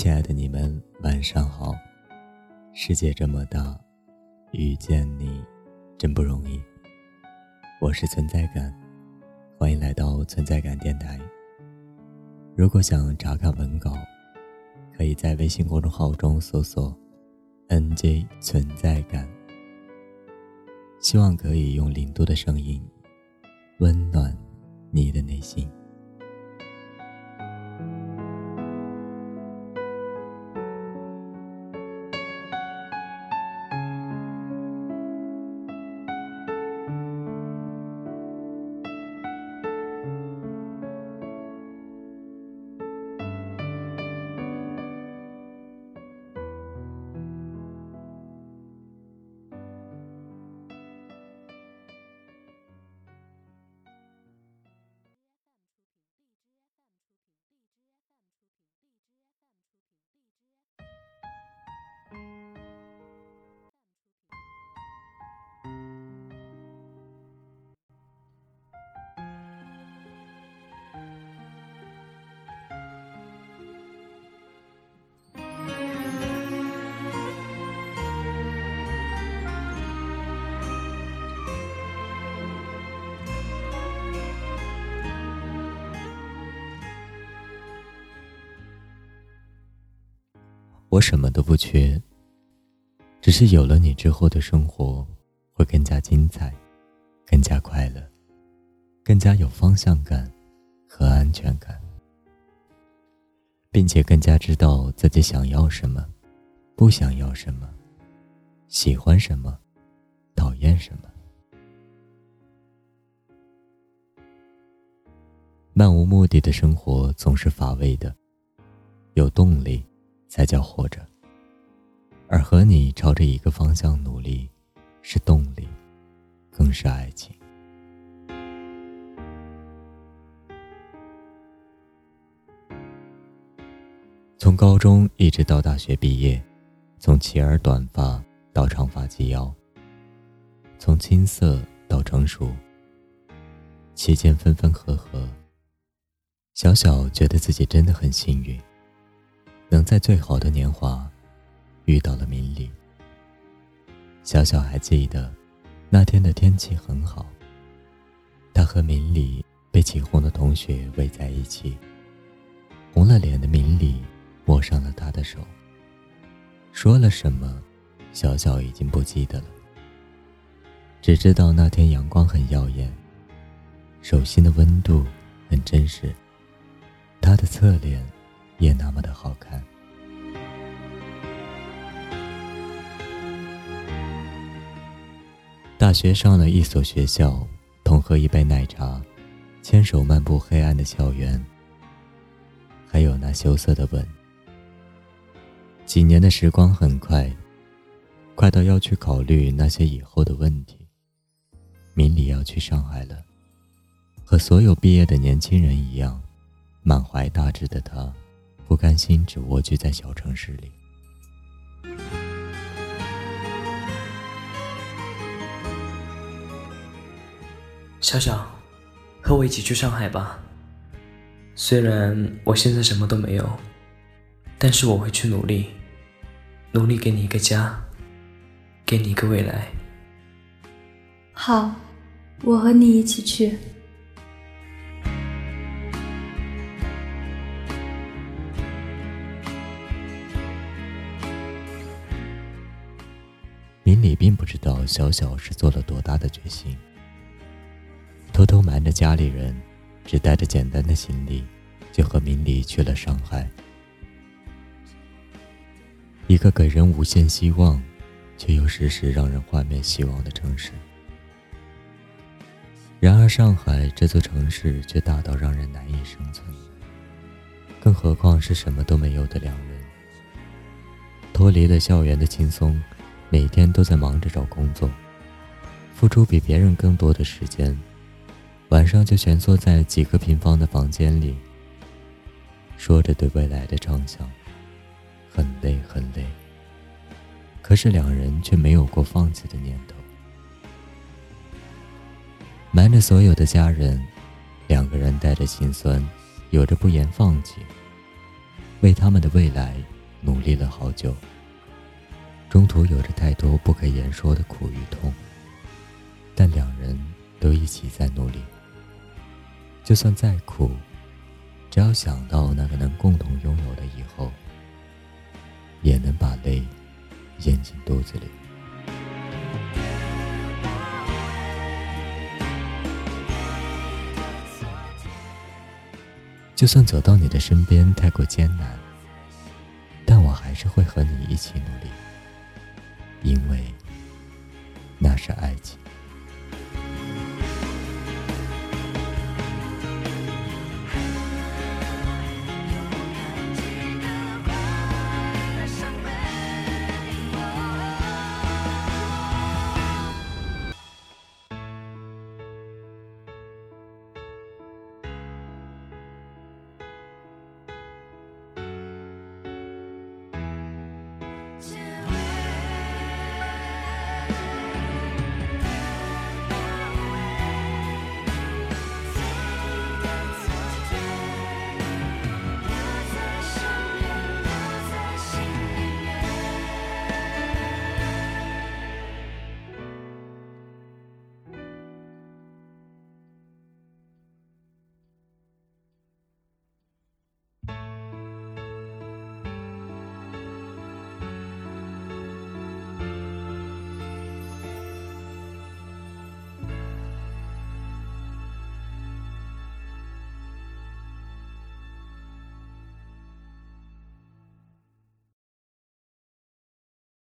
亲爱的你们，晚上好。世界这么大，遇见你真不容易。我是存在感，欢迎来到存在感电台。如果想查看文稿，可以在微信公众号中搜索 “nj 存在感”。希望可以用零度的声音，温暖你的内心。我什么都不缺，只是有了你之后的生活会更加精彩，更加快乐，更加有方向感和安全感，并且更加知道自己想要什么，不想要什么，喜欢什么，讨厌什么。漫无目的的生活总是乏味的，有动力。才叫活着，而和你朝着一个方向努力，是动力，更是爱情。从高中一直到大学毕业，从齐耳短发到长发及腰，从青涩到成熟，期间分分合合，小小觉得自己真的很幸运。能在最好的年华遇到了明理。小小还记得那天的天气很好，他和明理被起哄的同学围在一起，红了脸的明理握上了他的手，说了什么，小小已经不记得了，只知道那天阳光很耀眼，手心的温度很真实，他的侧脸。也那么的好看。大学上了一所学校，同喝一杯奶茶，牵手漫步黑暗的校园，还有那羞涩的吻。几年的时光很快，快到要去考虑那些以后的问题。明里要去上海了，和所有毕业的年轻人一样，满怀大志的他。不甘心只蜗居在小城市里。小小，和我一起去上海吧。虽然我现在什么都没有，但是我会去努力，努力给你一个家，给你一个未来。好，我和你一起去。明理并不知道小小是做了多大的决心，偷偷瞒着家里人，只带着简单的行李，就和明理去了上海，一个给人无限希望，却又时时让人幻灭希望的城市。然而，上海这座城市却大到让人难以生存，更何况是什么都没有的两人，脱离了校园的轻松。每天都在忙着找工作，付出比别人更多的时间，晚上就蜷缩在几个平方的房间里，说着对未来的畅想，很累很累。可是两人却没有过放弃的念头，瞒着所有的家人，两个人带着心酸，有着不言放弃，为他们的未来努力了好久。中途有着太多不可言说的苦与痛，但两人都一起在努力。就算再苦，只要想到那个能共同拥有的以后，也能把泪咽进肚子里。就算走到你的身边太过艰难，但我还是会和你一起努力，因为那是爱情。